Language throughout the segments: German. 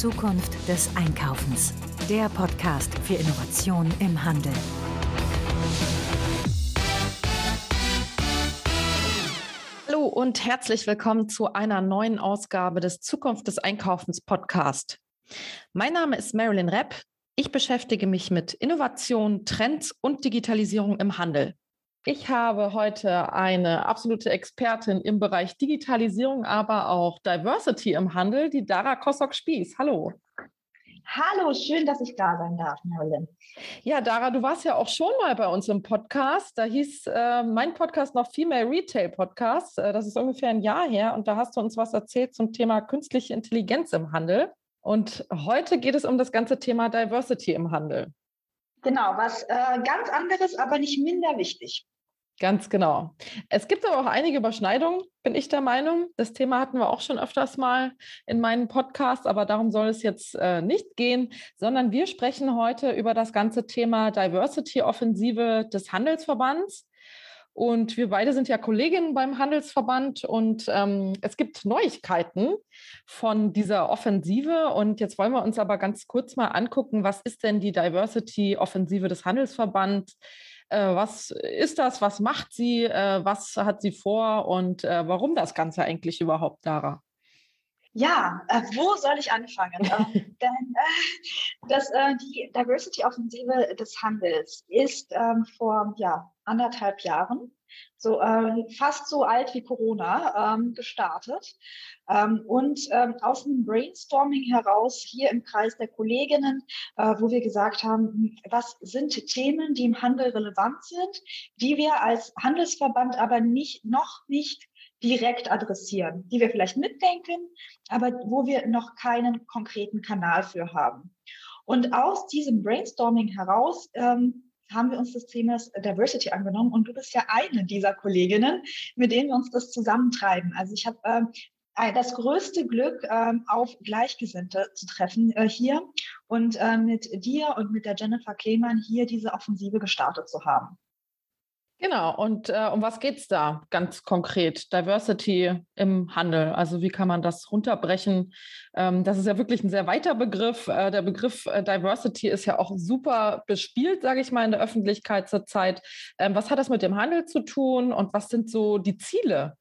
Zukunft des Einkaufens. Der Podcast für Innovation im Handel. Hallo und herzlich willkommen zu einer neuen Ausgabe des Zukunft des Einkaufens Podcast. Mein Name ist Marilyn Repp. Ich beschäftige mich mit Innovation, Trends und Digitalisierung im Handel. Ich habe heute eine absolute Expertin im Bereich Digitalisierung, aber auch Diversity im Handel, die Dara Kosok-Spieß. Hallo. Hallo, schön, dass ich da sein darf, Marilyn. Ja, Dara, du warst ja auch schon mal bei uns im Podcast. Da hieß äh, mein Podcast noch Female Retail Podcast. Äh, das ist ungefähr ein Jahr her und da hast du uns was erzählt zum Thema künstliche Intelligenz im Handel. Und heute geht es um das ganze Thema Diversity im Handel. Genau, was äh, ganz anderes, aber nicht minder wichtig. Ganz genau. Es gibt aber auch einige Überschneidungen, bin ich der Meinung. Das Thema hatten wir auch schon öfters mal in meinem Podcast, aber darum soll es jetzt äh, nicht gehen, sondern wir sprechen heute über das ganze Thema Diversity-Offensive des Handelsverbands. Und wir beide sind ja Kolleginnen beim Handelsverband und ähm, es gibt Neuigkeiten von dieser Offensive. Und jetzt wollen wir uns aber ganz kurz mal angucken, was ist denn die Diversity-Offensive des Handelsverbands? Äh, was ist das? Was macht sie? Äh, was hat sie vor? Und äh, warum das Ganze eigentlich überhaupt, Dara? Ja, äh, wo soll ich anfangen? äh, denn äh, das, die Diversity-Offensive des Handels ist ähm, vor ja, anderthalb Jahren so äh, fast so alt wie Corona ähm, gestartet. Ähm, und ähm, aus dem Brainstorming heraus hier im Kreis der Kolleginnen, äh, wo wir gesagt haben, was sind Themen, die im Handel relevant sind, die wir als Handelsverband aber nicht, noch nicht direkt adressieren, die wir vielleicht mitdenken, aber wo wir noch keinen konkreten Kanal für haben. Und aus diesem Brainstorming heraus ähm, haben wir uns das Thema Diversity angenommen und du bist ja eine dieser Kolleginnen, mit denen wir uns das zusammentreiben. Also ich habe ähm, das größte Glück, ähm, auf Gleichgesinnte zu treffen äh, hier und äh, mit dir und mit der Jennifer Klemann hier diese Offensive gestartet zu haben. Genau, und äh, um was geht es da ganz konkret? Diversity im Handel. Also wie kann man das runterbrechen? Ähm, das ist ja wirklich ein sehr weiter Begriff. Äh, der Begriff äh, Diversity ist ja auch super bespielt, sage ich mal, in der Öffentlichkeit zurzeit. Ähm, was hat das mit dem Handel zu tun und was sind so die Ziele?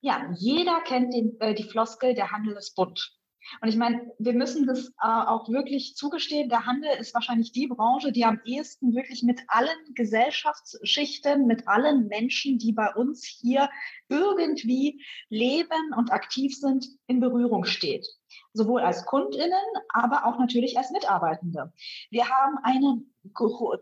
Ja, jeder kennt den, äh, die Floskel, der Handel ist bunt. Und ich meine, wir müssen das äh, auch wirklich zugestehen. Der Handel ist wahrscheinlich die Branche, die am ehesten wirklich mit allen Gesellschaftsschichten, mit allen Menschen, die bei uns hier irgendwie leben und aktiv sind, in Berührung steht sowohl als Kundinnen, aber auch natürlich als Mitarbeitende. Wir haben einen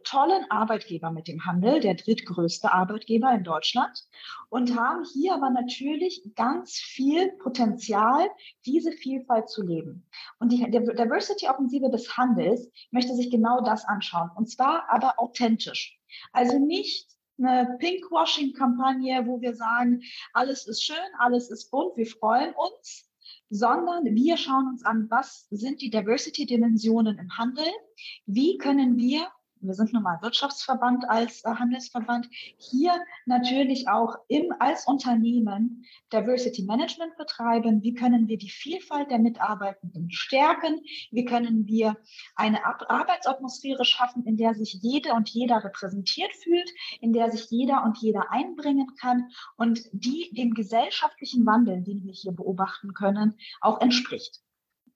tollen Arbeitgeber mit dem Handel, der drittgrößte Arbeitgeber in Deutschland und haben hier aber natürlich ganz viel Potenzial, diese Vielfalt zu leben. Und die Diversity-Offensive des Handels möchte sich genau das anschauen und zwar aber authentisch. Also nicht eine Pinkwashing-Kampagne, wo wir sagen, alles ist schön, alles ist bunt, wir freuen uns, sondern wir schauen uns an, was sind die Diversity-Dimensionen im Handel, wie können wir wir sind nun mal Wirtschaftsverband als äh, Handelsverband, hier natürlich auch im, als Unternehmen Diversity Management betreiben. Wie können wir die Vielfalt der Mitarbeitenden stärken? Wie können wir eine Ar Arbeitsatmosphäre schaffen, in der sich jede und jeder repräsentiert fühlt, in der sich jeder und jeder einbringen kann und die dem gesellschaftlichen Wandel, den wir hier beobachten können, auch entspricht.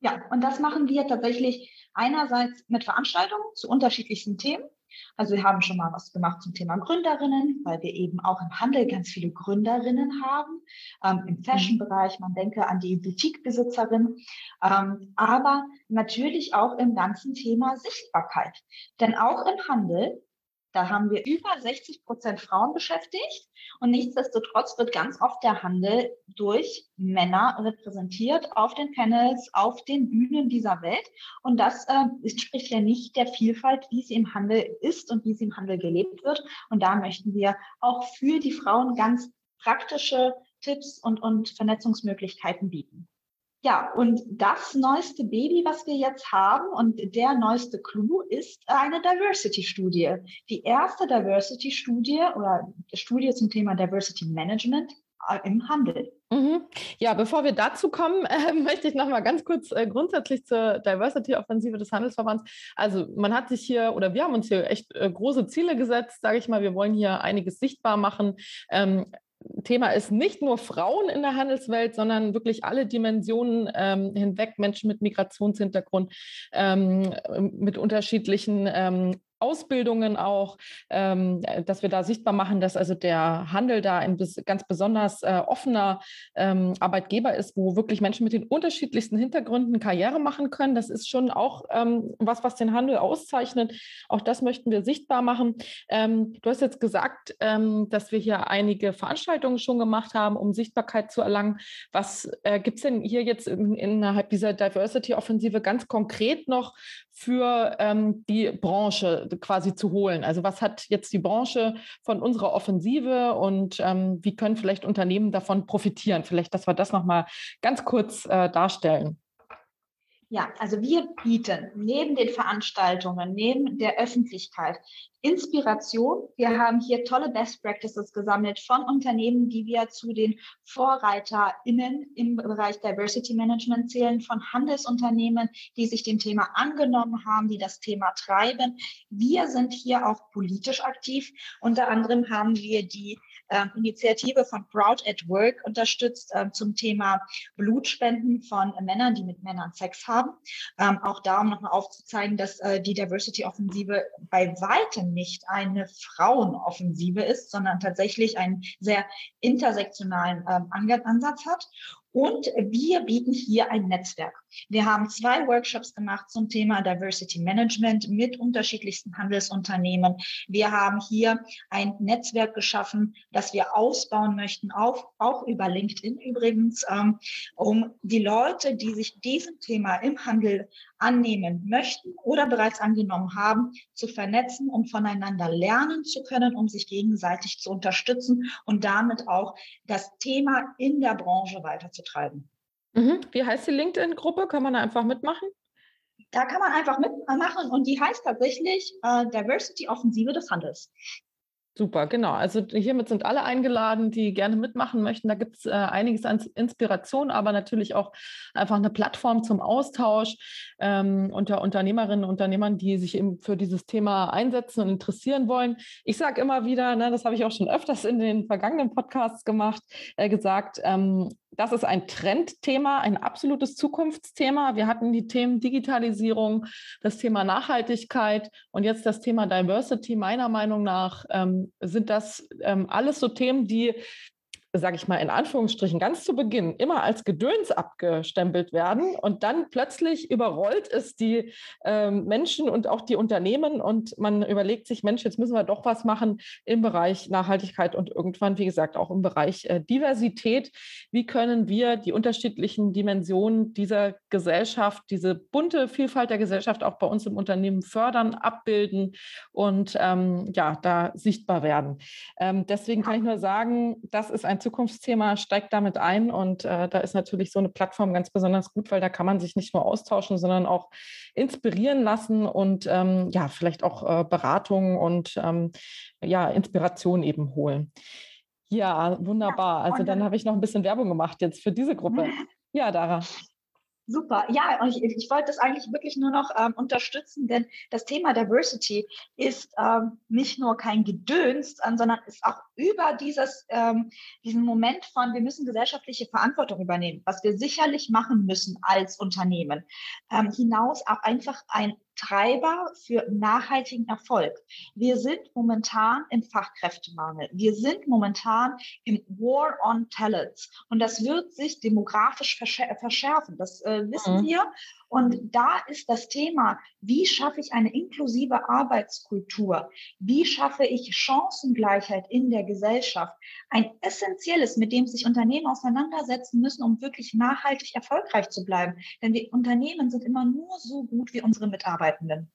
Ja, und das machen wir tatsächlich einerseits mit Veranstaltungen zu unterschiedlichsten Themen. Also wir haben schon mal was gemacht zum Thema Gründerinnen, weil wir eben auch im Handel ganz viele Gründerinnen haben, ähm, im Fashion-Bereich, man denke an die Boutique-Besitzerin, ähm, aber natürlich auch im ganzen Thema Sichtbarkeit. Denn auch im Handel da haben wir über 60 Prozent Frauen beschäftigt und nichtsdestotrotz wird ganz oft der Handel durch Männer repräsentiert auf den Panels, auf den Bühnen dieser Welt. Und das äh, entspricht ja nicht der Vielfalt, wie sie im Handel ist und wie sie im Handel gelebt wird. Und da möchten wir auch für die Frauen ganz praktische Tipps und, und Vernetzungsmöglichkeiten bieten. Ja, und das neueste Baby, was wir jetzt haben und der neueste Clou ist eine Diversity-Studie. Die erste Diversity-Studie oder Studie zum Thema Diversity Management äh, im Handel. Mhm. Ja, bevor wir dazu kommen, äh, möchte ich noch mal ganz kurz äh, grundsätzlich zur Diversity-Offensive des Handelsverbands. Also man hat sich hier oder wir haben uns hier echt äh, große Ziele gesetzt, sage ich mal. Wir wollen hier einiges sichtbar machen. Ähm, Thema ist nicht nur Frauen in der Handelswelt, sondern wirklich alle Dimensionen ähm, hinweg, Menschen mit Migrationshintergrund, ähm, mit unterschiedlichen ähm, Ausbildungen auch, ähm, dass wir da sichtbar machen, dass also der Handel da ein ganz besonders äh, offener ähm, Arbeitgeber ist, wo wirklich Menschen mit den unterschiedlichsten Hintergründen Karriere machen können. Das ist schon auch ähm, was, was den Handel auszeichnet. Auch das möchten wir sichtbar machen. Ähm, du hast jetzt gesagt, ähm, dass wir hier einige Veranstaltungen schon gemacht haben, um Sichtbarkeit zu erlangen. Was äh, gibt es denn hier jetzt in, innerhalb dieser Diversity-Offensive ganz konkret noch für ähm, die Branche quasi zu holen? Also was hat jetzt die Branche von unserer Offensive und ähm, wie können vielleicht Unternehmen davon profitieren? Vielleicht, dass wir das nochmal ganz kurz äh, darstellen. Ja, also wir bieten neben den Veranstaltungen, neben der Öffentlichkeit Inspiration. Wir haben hier tolle Best Practices gesammelt von Unternehmen, die wir zu den VorreiterInnen im Bereich Diversity Management zählen, von Handelsunternehmen, die sich dem Thema angenommen haben, die das Thema treiben. Wir sind hier auch politisch aktiv. Unter anderem haben wir die Initiative von Proud at Work unterstützt äh, zum Thema Blutspenden von Männern, die mit Männern Sex haben. Ähm, auch da, um nochmal aufzuzeigen, dass äh, die Diversity-Offensive bei weitem nicht eine Frauenoffensive ist, sondern tatsächlich einen sehr intersektionalen ähm, Ansatz hat. Und wir bieten hier ein Netzwerk. Wir haben zwei Workshops gemacht zum Thema Diversity Management mit unterschiedlichsten Handelsunternehmen. Wir haben hier ein Netzwerk geschaffen, das wir ausbauen möchten, auch, auch über LinkedIn übrigens, ähm, um die Leute, die sich diesem Thema im Handel annehmen möchten oder bereits angenommen haben, zu vernetzen, um voneinander lernen zu können, um sich gegenseitig zu unterstützen und damit auch das Thema in der Branche weiterzutreiben. Mhm. Wie heißt die LinkedIn-Gruppe? Kann man da einfach mitmachen? Da kann man einfach mitmachen und die heißt tatsächlich äh, Diversity Offensive des Handels. Super, genau. Also hiermit sind alle eingeladen, die gerne mitmachen möchten. Da gibt es äh, einiges an Inspiration, aber natürlich auch einfach eine Plattform zum Austausch ähm, unter Unternehmerinnen und Unternehmern, die sich eben für dieses Thema einsetzen und interessieren wollen. Ich sage immer wieder, ne, das habe ich auch schon öfters in den vergangenen Podcasts gemacht, äh, gesagt, ähm, das ist ein Trendthema, ein absolutes Zukunftsthema. Wir hatten die Themen Digitalisierung, das Thema Nachhaltigkeit und jetzt das Thema Diversity. Meiner Meinung nach ähm, sind das ähm, alles so Themen, die sage ich mal in Anführungsstrichen, ganz zu Beginn immer als Gedöns abgestempelt werden und dann plötzlich überrollt es die ähm, Menschen und auch die Unternehmen und man überlegt sich, Mensch, jetzt müssen wir doch was machen im Bereich Nachhaltigkeit und irgendwann, wie gesagt, auch im Bereich äh, Diversität. Wie können wir die unterschiedlichen Dimensionen dieser Gesellschaft, diese bunte Vielfalt der Gesellschaft auch bei uns im Unternehmen fördern, abbilden und ähm, ja, da sichtbar werden. Ähm, deswegen kann ich nur sagen, das ist ein Zukunftsthema, steigt damit ein und äh, da ist natürlich so eine Plattform ganz besonders gut, weil da kann man sich nicht nur austauschen, sondern auch inspirieren lassen und ähm, ja, vielleicht auch äh, Beratung und ähm, ja, Inspiration eben holen. Ja, wunderbar. Also dann habe ich noch ein bisschen Werbung gemacht jetzt für diese Gruppe. Ja, Dara. Super. Ja, und ich, ich wollte das eigentlich wirklich nur noch ähm, unterstützen, denn das Thema Diversity ist ähm, nicht nur kein Gedöns, sondern ist auch über dieses, ähm, diesen Moment von, wir müssen gesellschaftliche Verantwortung übernehmen, was wir sicherlich machen müssen als Unternehmen, ähm, hinaus auch einfach ein Treiber für nachhaltigen Erfolg. Wir sind momentan im Fachkräftemangel. Wir sind momentan im War on Talents. Und das wird sich demografisch verschärfen. Das äh, wissen mhm. wir. Und da ist das Thema, wie schaffe ich eine inklusive Arbeitskultur? Wie schaffe ich Chancengleichheit in der Gesellschaft? Ein essentielles, mit dem sich Unternehmen auseinandersetzen müssen, um wirklich nachhaltig erfolgreich zu bleiben. Denn die Unternehmen sind immer nur so gut wie unsere Mitarbeitenden.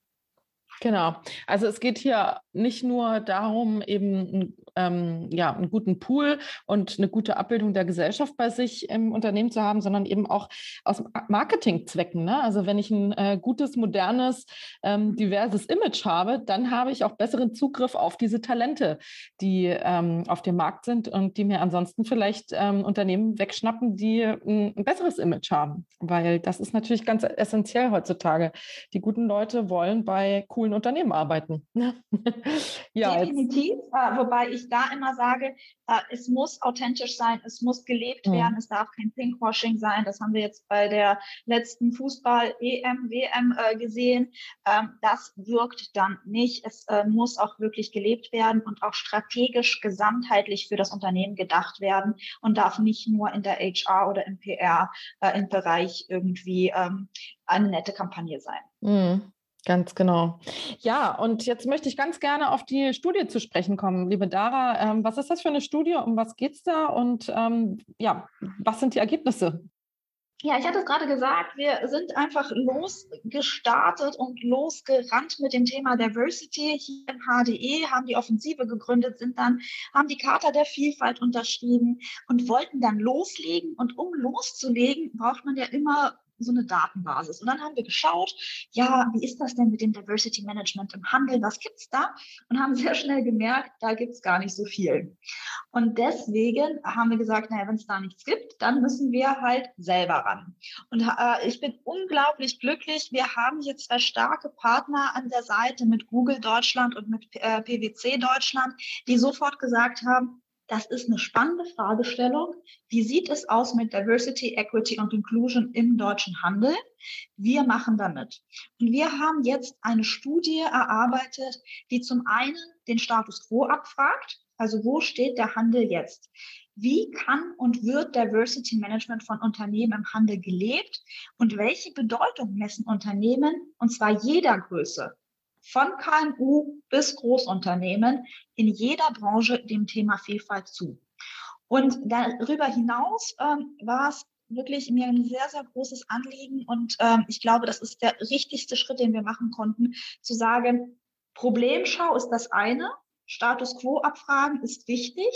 Genau. Also es geht hier nicht nur darum, eben ähm, ja, einen guten Pool und eine gute Abbildung der Gesellschaft bei sich im Unternehmen zu haben, sondern eben auch aus Marketingzwecken. Ne? Also wenn ich ein äh, gutes, modernes, ähm, diverses Image habe, dann habe ich auch besseren Zugriff auf diese Talente, die ähm, auf dem Markt sind und die mir ansonsten vielleicht ähm, Unternehmen wegschnappen, die ein, ein besseres Image haben. Weil das ist natürlich ganz essentiell heutzutage. Die guten Leute wollen bei coolen Unternehmen arbeiten. ja, Definitiv, äh, wobei ich da immer sage, äh, es muss authentisch sein, es muss gelebt mhm. werden, es darf kein Pinkwashing sein. Das haben wir jetzt bei der letzten Fußball-EM, WM äh, gesehen. Ähm, das wirkt dann nicht. Es äh, muss auch wirklich gelebt werden und auch strategisch gesamtheitlich für das Unternehmen gedacht werden und darf nicht nur in der HR oder im PR äh, im Bereich irgendwie ähm, eine nette Kampagne sein. Mhm. Ganz genau. Ja, und jetzt möchte ich ganz gerne auf die Studie zu sprechen kommen. Liebe Dara, ähm, was ist das für eine Studie? Um was geht es da? Und ähm, ja, was sind die Ergebnisse? Ja, ich hatte es gerade gesagt, wir sind einfach losgestartet und losgerannt mit dem Thema Diversity. Hier im HDE haben die Offensive gegründet, sind dann, haben die Charta der Vielfalt unterschrieben und wollten dann loslegen. Und um loszulegen, braucht man ja immer so eine Datenbasis. Und dann haben wir geschaut, ja, wie ist das denn mit dem Diversity Management im Handel? Was gibt's da? Und haben sehr schnell gemerkt, da gibt's gar nicht so viel. Und deswegen haben wir gesagt, naja, wenn es da nichts gibt, dann müssen wir halt selber ran. Und äh, ich bin unglaublich glücklich. Wir haben hier zwei starke Partner an der Seite mit Google Deutschland und mit äh, PwC Deutschland, die sofort gesagt haben, das ist eine spannende Fragestellung. Wie sieht es aus mit Diversity, Equity und Inclusion im deutschen Handel? Wir machen damit. Und wir haben jetzt eine Studie erarbeitet, die zum einen den Status quo abfragt. Also wo steht der Handel jetzt? Wie kann und wird Diversity Management von Unternehmen im Handel gelebt? Und welche Bedeutung messen Unternehmen, und zwar jeder Größe, von KMU bis Großunternehmen in jeder Branche dem Thema Vielfalt zu. Und darüber hinaus ähm, war es wirklich mir ein sehr, sehr großes Anliegen und ähm, ich glaube, das ist der richtigste Schritt, den wir machen konnten, zu sagen, Problemschau ist das eine, Status quo abfragen ist wichtig,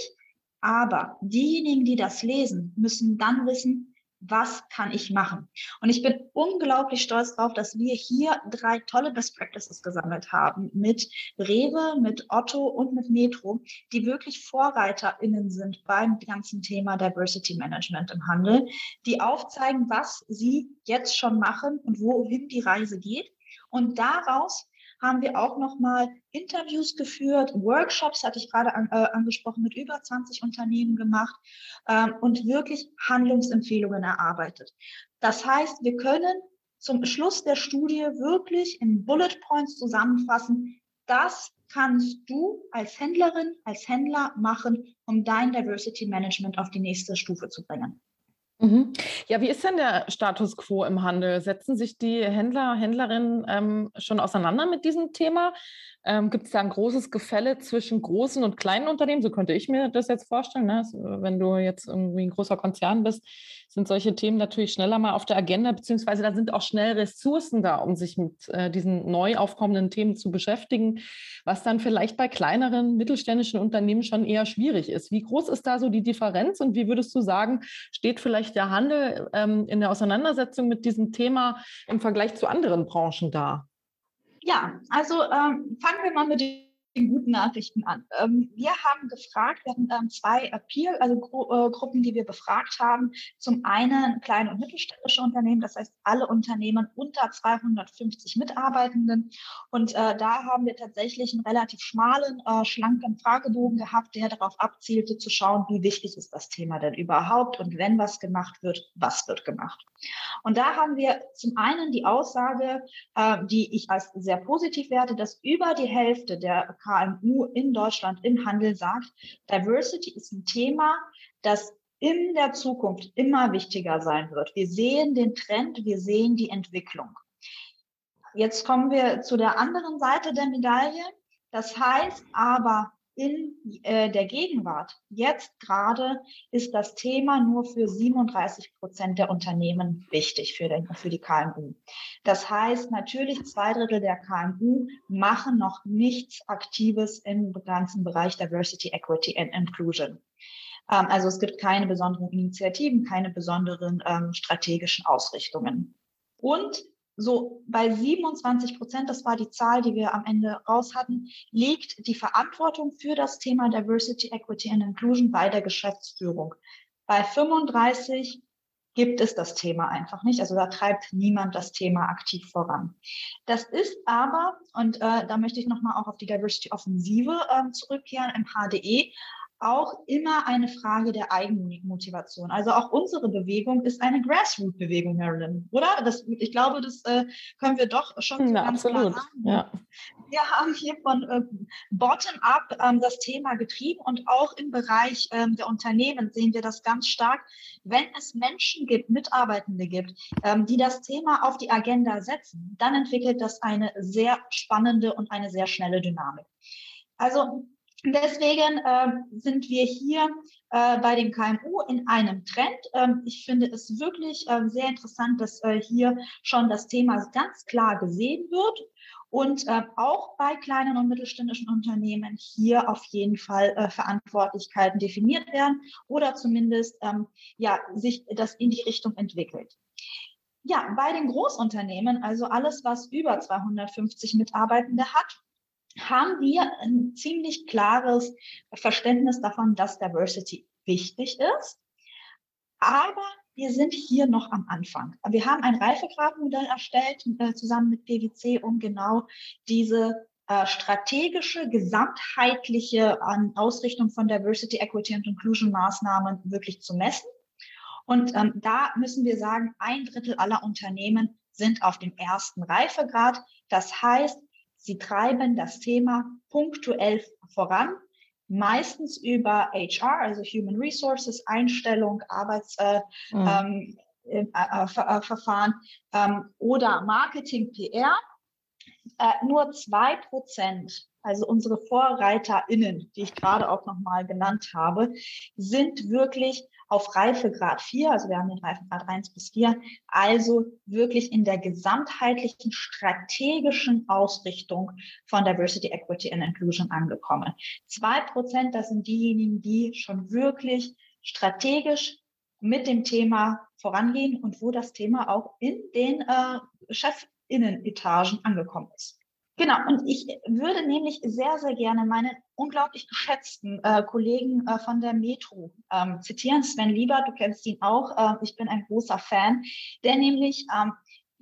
aber diejenigen, die das lesen, müssen dann wissen, was kann ich machen? Und ich bin unglaublich stolz darauf, dass wir hier drei tolle Best Practices gesammelt haben mit Rewe, mit Otto und mit Metro, die wirklich VorreiterInnen sind beim ganzen Thema Diversity Management im Handel, die aufzeigen, was sie jetzt schon machen und wohin die Reise geht. Und daraus haben wir auch nochmal Interviews geführt, Workshops, hatte ich gerade an, äh, angesprochen, mit über 20 Unternehmen gemacht ähm, und wirklich Handlungsempfehlungen erarbeitet. Das heißt, wir können zum Schluss der Studie wirklich in Bullet Points zusammenfassen, das kannst du als Händlerin, als Händler machen, um dein Diversity Management auf die nächste Stufe zu bringen. Mhm. Ja, wie ist denn der Status quo im Handel? Setzen sich die Händler, Händlerinnen ähm, schon auseinander mit diesem Thema? Ähm, Gibt es da ein großes Gefälle zwischen großen und kleinen Unternehmen? So könnte ich mir das jetzt vorstellen. Ne? Wenn du jetzt irgendwie ein großer Konzern bist, sind solche Themen natürlich schneller mal auf der Agenda, beziehungsweise da sind auch schnell Ressourcen da, um sich mit äh, diesen neu aufkommenden Themen zu beschäftigen, was dann vielleicht bei kleineren mittelständischen Unternehmen schon eher schwierig ist. Wie groß ist da so die Differenz und wie würdest du sagen, steht vielleicht der Handel ähm, in der Auseinandersetzung mit diesem Thema im Vergleich zu anderen Branchen da? Ja, also ähm, fangen wir mal mit den guten Nachrichten an. Ähm, wir haben gefragt, wir hatten ähm, zwei Appeal, also äh, Gruppen, die wir befragt haben. Zum einen kleine und mittelständische Unternehmen, das heißt alle Unternehmen unter 250 Mitarbeitenden. Und äh, da haben wir tatsächlich einen relativ schmalen, äh, schlanken Fragebogen gehabt, der darauf abzielte, zu schauen, wie wichtig ist das Thema denn überhaupt und wenn was gemacht wird, was wird gemacht. Und da haben wir zum einen die Aussage, die ich als sehr positiv werte, dass über die Hälfte der KMU in Deutschland im Handel sagt, Diversity ist ein Thema, das in der Zukunft immer wichtiger sein wird. Wir sehen den Trend, wir sehen die Entwicklung. Jetzt kommen wir zu der anderen Seite der Medaille. Das heißt aber, in äh, der Gegenwart, jetzt gerade, ist das Thema nur für 37 Prozent der Unternehmen wichtig für, den, für die KMU. Das heißt, natürlich zwei Drittel der KMU machen noch nichts Aktives im ganzen Bereich Diversity, Equity and Inclusion. Ähm, also es gibt keine besonderen Initiativen, keine besonderen ähm, strategischen Ausrichtungen. Und so bei 27 Prozent, das war die Zahl, die wir am Ende raus hatten, liegt die Verantwortung für das Thema Diversity, Equity and Inclusion bei der Geschäftsführung. Bei 35 gibt es das Thema einfach nicht. Also da treibt niemand das Thema aktiv voran. Das ist aber, und äh, da möchte ich nochmal auch auf die Diversity Offensive äh, zurückkehren im HDE, auch immer eine Frage der Eigenmotivation. Also auch unsere Bewegung ist eine Grassroot-Bewegung, Marilyn, oder? Das, ich glaube, das äh, können wir doch schon ja, ganz absolut. klar sagen. Ja. Wir haben hier von äh, bottom-up ähm, das Thema getrieben und auch im Bereich ähm, der Unternehmen sehen wir das ganz stark. Wenn es Menschen gibt, Mitarbeitende gibt, ähm, die das Thema auf die Agenda setzen, dann entwickelt das eine sehr spannende und eine sehr schnelle Dynamik. Also Deswegen äh, sind wir hier äh, bei den KMU in einem Trend. Ähm, ich finde es wirklich äh, sehr interessant, dass äh, hier schon das Thema ganz klar gesehen wird und äh, auch bei kleinen und mittelständischen Unternehmen hier auf jeden Fall äh, Verantwortlichkeiten definiert werden oder zumindest ähm, ja, sich das in die Richtung entwickelt. Ja, bei den Großunternehmen, also alles, was über 250 Mitarbeitende hat, haben wir ein ziemlich klares Verständnis davon, dass Diversity wichtig ist. Aber wir sind hier noch am Anfang. Wir haben ein Reifegradmodell erstellt äh, zusammen mit PwC, um genau diese äh, strategische, gesamtheitliche ähm, Ausrichtung von Diversity, Equity und Inclusion Maßnahmen wirklich zu messen. Und ähm, da müssen wir sagen, ein Drittel aller Unternehmen sind auf dem ersten Reifegrad. Das heißt, Sie treiben das Thema punktuell voran, meistens über HR, also Human Resources, Einstellung, Arbeitsverfahren mhm. ähm, äh, äh, äh, ähm, oder Marketing, PR. Äh, nur zwei Prozent, also unsere VorreiterInnen, die ich gerade auch nochmal genannt habe, sind wirklich auf Reifegrad 4, also wir haben den Reifegrad 1 bis 4, also wirklich in der gesamtheitlichen strategischen Ausrichtung von Diversity, Equity and Inclusion angekommen. Zwei Prozent, das sind diejenigen, die schon wirklich strategisch mit dem Thema vorangehen und wo das Thema auch in den äh, Chefinnenetagen angekommen ist. Genau, und ich würde nämlich sehr, sehr gerne meine unglaublich geschätzten äh, Kollegen äh, von der Metro ähm, zitieren. Sven Lieber, du kennst ihn auch, äh, ich bin ein großer Fan, der nämlich ähm,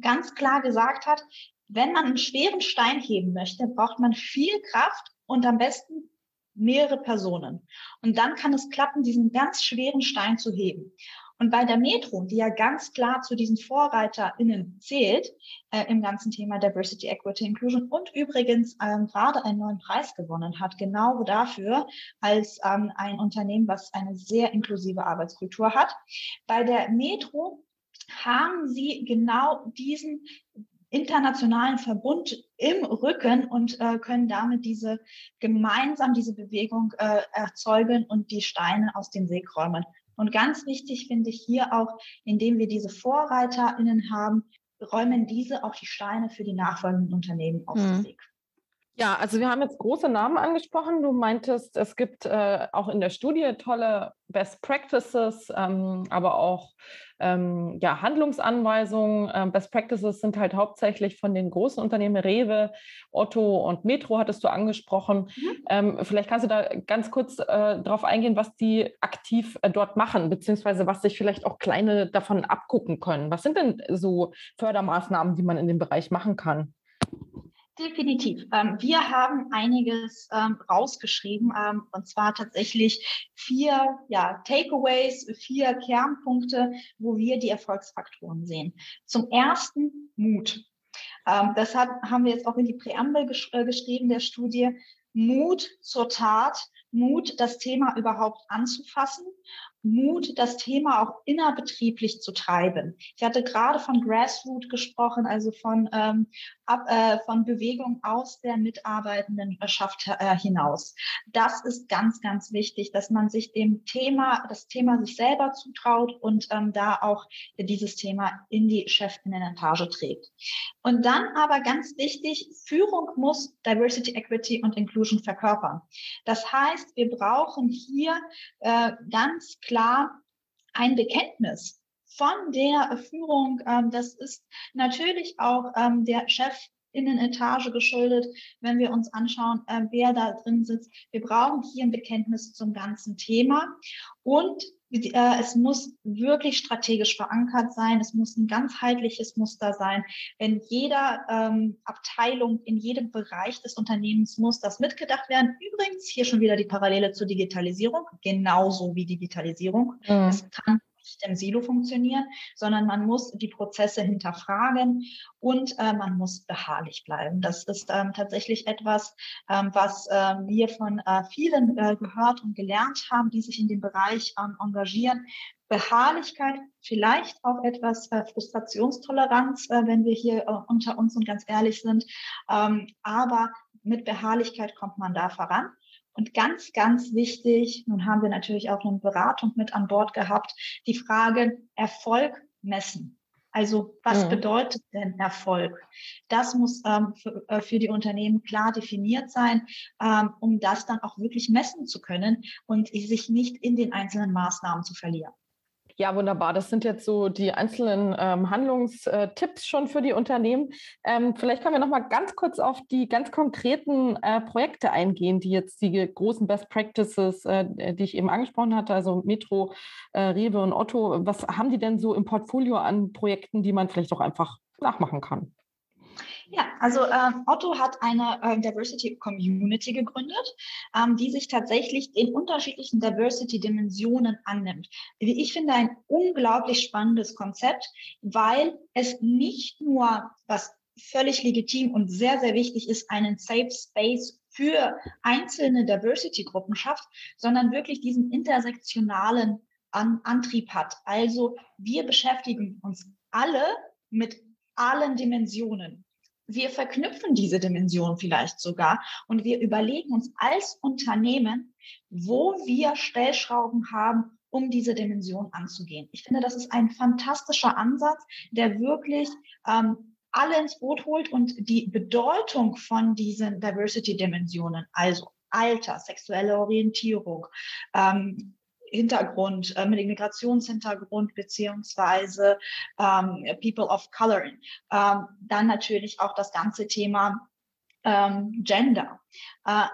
ganz klar gesagt hat, wenn man einen schweren Stein heben möchte, braucht man viel Kraft und am besten mehrere Personen. Und dann kann es klappen, diesen ganz schweren Stein zu heben. Und bei der Metro, die ja ganz klar zu diesen VorreiterInnen zählt, äh, im ganzen Thema Diversity, Equity, Inclusion und übrigens ähm, gerade einen neuen Preis gewonnen hat, genau dafür als ähm, ein Unternehmen, was eine sehr inklusive Arbeitskultur hat. Bei der Metro haben sie genau diesen internationalen Verbund im Rücken und äh, können damit diese gemeinsam diese Bewegung äh, erzeugen und die Steine aus dem Weg räumen. Und ganz wichtig finde ich hier auch, indem wir diese VorreiterInnen haben, räumen diese auch die Steine für die nachfolgenden Unternehmen aus dem hm. Weg. Ja, also wir haben jetzt große Namen angesprochen. Du meintest, es gibt äh, auch in der Studie tolle Best Practices, ähm, aber auch ähm, ja, Handlungsanweisungen. Ähm, Best Practices sind halt hauptsächlich von den großen Unternehmen, Rewe, Otto und Metro hattest du angesprochen. Mhm. Ähm, vielleicht kannst du da ganz kurz äh, darauf eingehen, was die aktiv äh, dort machen, beziehungsweise was sich vielleicht auch kleine davon abgucken können. Was sind denn so Fördermaßnahmen, die man in dem Bereich machen kann? Definitiv. Ähm, wir haben einiges ähm, rausgeschrieben, ähm, und zwar tatsächlich vier ja, Takeaways, vier Kernpunkte, wo wir die Erfolgsfaktoren sehen. Zum ersten Mut. Das hat, haben wir jetzt auch in die Präambel äh, geschrieben der Studie. Mut zur Tat Mut, das Thema überhaupt anzufassen Mut, das Thema auch innerbetrieblich zu treiben. Ich hatte gerade von Grassroot gesprochen, also von, ähm, ab, äh, von Bewegung aus der Mitarbeitendenschaft äh, hinaus. Das ist ganz, ganz wichtig, dass man sich dem Thema, das Thema sich selber zutraut und ähm, da auch dieses Thema in die Chefinnen-Etage trägt. Und dann aber ganz wichtig, Führung muss Diversity, Equity und Inclusion verkörpern. Das heißt, wir brauchen hier äh, ganz klar ein Bekenntnis von der Führung. Ähm, das ist natürlich auch ähm, der Chef Innenetage geschuldet, wenn wir uns anschauen, äh, wer da drin sitzt. Wir brauchen hier ein Bekenntnis zum ganzen Thema und äh, es muss wirklich strategisch verankert sein. Es muss ein ganzheitliches Muster sein. Wenn jeder ähm, Abteilung in jedem Bereich des Unternehmens muss das mitgedacht werden. Übrigens hier schon wieder die Parallele zur Digitalisierung, genauso wie Digitalisierung. Mhm. Es kann nicht im Silo funktionieren, sondern man muss die Prozesse hinterfragen und äh, man muss beharrlich bleiben. Das ist ähm, tatsächlich etwas, ähm, was äh, wir von äh, vielen äh, gehört und gelernt haben, die sich in dem Bereich ähm, engagieren. Beharrlichkeit, vielleicht auch etwas äh, Frustrationstoleranz, äh, wenn wir hier äh, unter uns und ganz ehrlich sind. Ähm, aber mit Beharrlichkeit kommt man da voran. Und ganz, ganz wichtig, nun haben wir natürlich auch eine Beratung mit an Bord gehabt, die Frage Erfolg messen. Also was mhm. bedeutet denn Erfolg? Das muss ähm, für, äh, für, die Unternehmen klar definiert sein, ähm, um das dann auch wirklich messen zu können und sich nicht in den einzelnen Maßnahmen zu verlieren. Ja, wunderbar. Das sind jetzt so die einzelnen ähm, Handlungstipps schon für die Unternehmen. Ähm, vielleicht können wir noch mal ganz kurz auf die ganz konkreten äh, Projekte eingehen, die jetzt die großen Best Practices, äh, die ich eben angesprochen hatte, also Metro, äh, Rewe und Otto. Was haben die denn so im Portfolio an Projekten, die man vielleicht auch einfach nachmachen kann? Ja, also ähm, Otto hat eine äh, Diversity Community gegründet, ähm, die sich tatsächlich den unterschiedlichen Diversity-Dimensionen annimmt. Ich finde, ein unglaublich spannendes Konzept, weil es nicht nur, was völlig legitim und sehr, sehr wichtig ist, einen Safe Space für einzelne Diversity-Gruppen schafft, sondern wirklich diesen intersektionalen An Antrieb hat. Also wir beschäftigen uns alle mit allen Dimensionen wir verknüpfen diese Dimension vielleicht sogar und wir überlegen uns als Unternehmen, wo wir Stellschrauben haben, um diese Dimension anzugehen. Ich finde, das ist ein fantastischer Ansatz, der wirklich ähm, alle ins Boot holt und die Bedeutung von diesen Diversity-Dimensionen, also Alter, sexuelle Orientierung, ähm, Hintergrund, äh, mit Migrationshintergrund beziehungsweise ähm, People of Color. Ähm, dann natürlich auch das ganze Thema ähm, Gender, äh,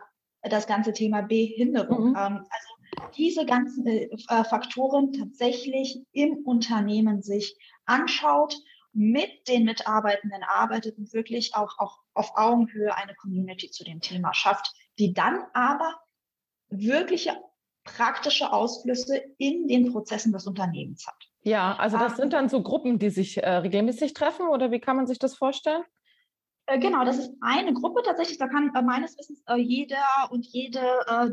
das ganze Thema Behinderung. Mhm. Ähm, also diese ganzen äh, äh, Faktoren tatsächlich im Unternehmen sich anschaut, mit den Mitarbeitenden arbeitet und wirklich auch, auch auf Augenhöhe eine Community zu dem Thema schafft, die dann aber wirkliche praktische Ausflüsse in den Prozessen des Unternehmens hat. Ja, also das sind dann so Gruppen, die sich äh, regelmäßig treffen oder wie kann man sich das vorstellen? Äh, genau, das ist eine Gruppe tatsächlich, da kann äh, meines Wissens äh, jeder und jede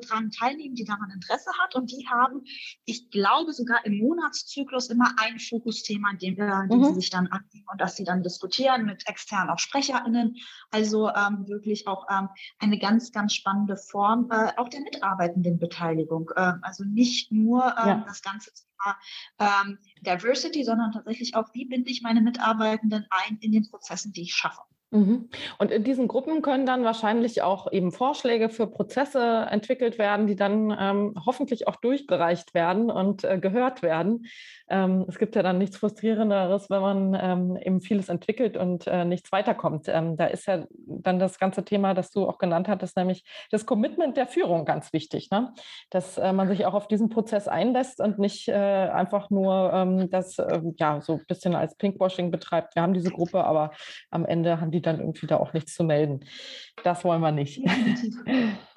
dran teilnehmen, die daran Interesse hat. Und die haben, ich glaube, sogar im Monatszyklus immer ein Fokusthema, dem, äh, dem mhm. sie sich dann annehmen und das sie dann diskutieren mit externen auch SprecherInnen. Also ähm, wirklich auch ähm, eine ganz, ganz spannende Form äh, auch der Mitarbeitendenbeteiligung. Äh, also nicht nur äh, ja. das ganze Thema ähm, Diversity, sondern tatsächlich auch, wie binde ich meine Mitarbeitenden ein in den Prozessen, die ich schaffe. Mhm. Und in diesen Gruppen können dann wahrscheinlich auch eben Vorschläge für Prozesse entwickelt werden, die dann ähm, hoffentlich auch durchgereicht werden und äh, gehört werden. Ähm, es gibt ja dann nichts Frustrierenderes, wenn man ähm, eben vieles entwickelt und äh, nichts weiterkommt. Ähm, da ist ja dann das ganze Thema, das du auch genannt hattest, nämlich das Commitment der Führung ganz wichtig, ne? dass äh, man sich auch auf diesen Prozess einlässt und nicht äh, einfach nur ähm, das äh, ja so ein bisschen als Pinkwashing betreibt. Wir haben diese Gruppe, aber am Ende haben die die dann irgendwie da auch nichts zu melden. Das wollen wir nicht.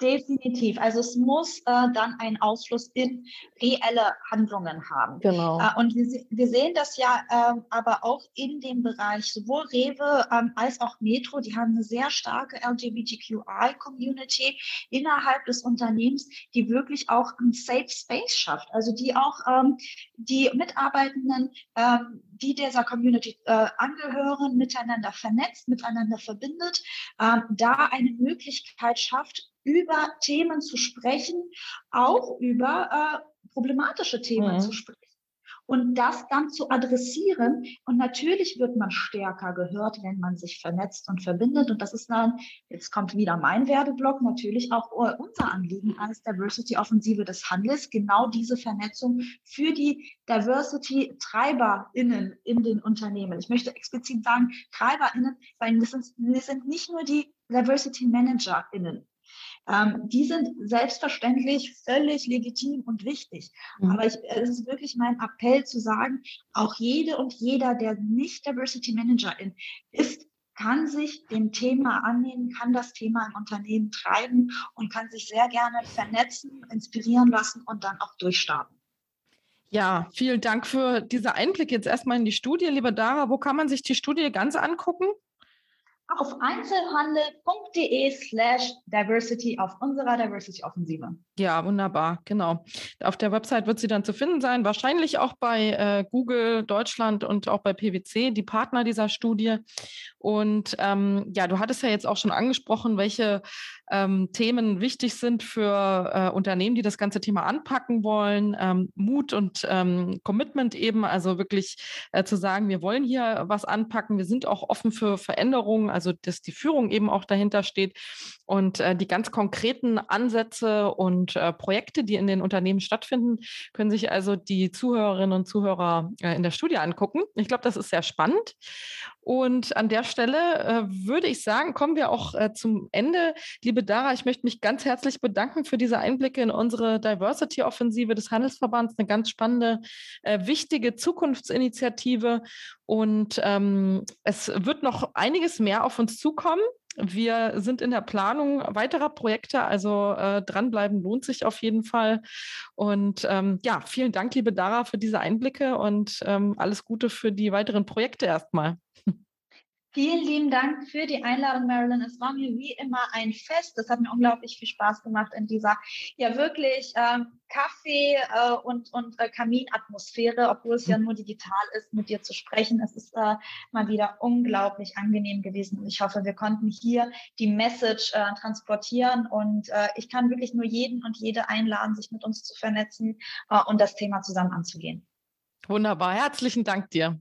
Definitiv. Definitiv. Also es muss äh, dann einen Ausfluss in reelle Handlungen haben. Genau. Äh, und wir, wir, sehen das ja äh, aber auch in dem Bereich, sowohl Rewe ähm, als auch Metro, die haben eine sehr starke LGBTQI-Community innerhalb des Unternehmens, die wirklich auch ein Safe Space schafft. Also die auch ähm, die Mitarbeitenden, ähm, die dieser Community äh, angehören, miteinander vernetzt, miteinander verbindet, ähm, da eine Möglichkeit schafft, über Themen zu sprechen, auch über äh, problematische Themen mhm. zu sprechen und das dann zu adressieren. Und natürlich wird man stärker gehört, wenn man sich vernetzt und verbindet. Und das ist dann, jetzt kommt wieder mein Werbeblock, natürlich auch unser Anliegen als Diversity-Offensive des Handels, genau diese Vernetzung für die Diversity-TreiberInnen in den Unternehmen. Ich möchte explizit sagen, TreiberInnen, weil wir sind, sind nicht nur die Diversity ManagerInnen. Ähm, die sind selbstverständlich völlig legitim und wichtig. Mhm. Aber ich, es ist wirklich mein Appell zu sagen, auch jede und jeder, der nicht Diversity Managerin ist, kann sich dem Thema annehmen, kann das Thema im Unternehmen treiben und kann sich sehr gerne vernetzen, inspirieren lassen und dann auch durchstarten. Ja, vielen Dank für diese Einblick jetzt erstmal in die Studie. Liebe Dara, wo kann man sich die Studie ganz angucken? Auf einzelhandel.de slash diversity auf unserer Diversity-Offensive. Ja, wunderbar, genau. Auf der Website wird sie dann zu finden sein, wahrscheinlich auch bei äh, Google Deutschland und auch bei PwC, die Partner dieser Studie. Und ähm, ja, du hattest ja jetzt auch schon angesprochen, welche ähm, Themen wichtig sind für äh, Unternehmen, die das ganze Thema anpacken wollen. Ähm, Mut und ähm, Commitment eben, also wirklich äh, zu sagen, wir wollen hier was anpacken, wir sind auch offen für Veränderungen, also dass die Führung eben auch dahinter steht und äh, die ganz konkreten Ansätze und äh, Projekte, die in den Unternehmen stattfinden, können sich also die Zuhörerinnen und Zuhörer äh, in der Studie angucken. Ich glaube, das ist sehr spannend. Und an der Stelle äh, würde ich sagen, kommen wir auch äh, zum Ende. Liebe Dara, ich möchte mich ganz herzlich bedanken für diese Einblicke in unsere Diversity-Offensive des Handelsverbands. Eine ganz spannende, äh, wichtige Zukunftsinitiative. Und ähm, es wird noch einiges mehr auf uns zukommen. Wir sind in der Planung weiterer Projekte, also äh, dranbleiben lohnt sich auf jeden Fall. Und ähm, ja, vielen Dank, liebe Dara, für diese Einblicke und ähm, alles Gute für die weiteren Projekte erstmal. Vielen lieben Dank für die Einladung, Marilyn. Es war mir wie immer ein Fest. Es hat mir unglaublich viel Spaß gemacht in dieser ja wirklich ähm, Kaffee- äh, und, und äh, Kaminatmosphäre, obwohl es ja nur digital ist, mit dir zu sprechen. Es ist äh, mal wieder unglaublich angenehm gewesen. Und ich hoffe, wir konnten hier die Message äh, transportieren. Und äh, ich kann wirklich nur jeden und jede einladen, sich mit uns zu vernetzen äh, und das Thema zusammen anzugehen. Wunderbar. Herzlichen Dank dir.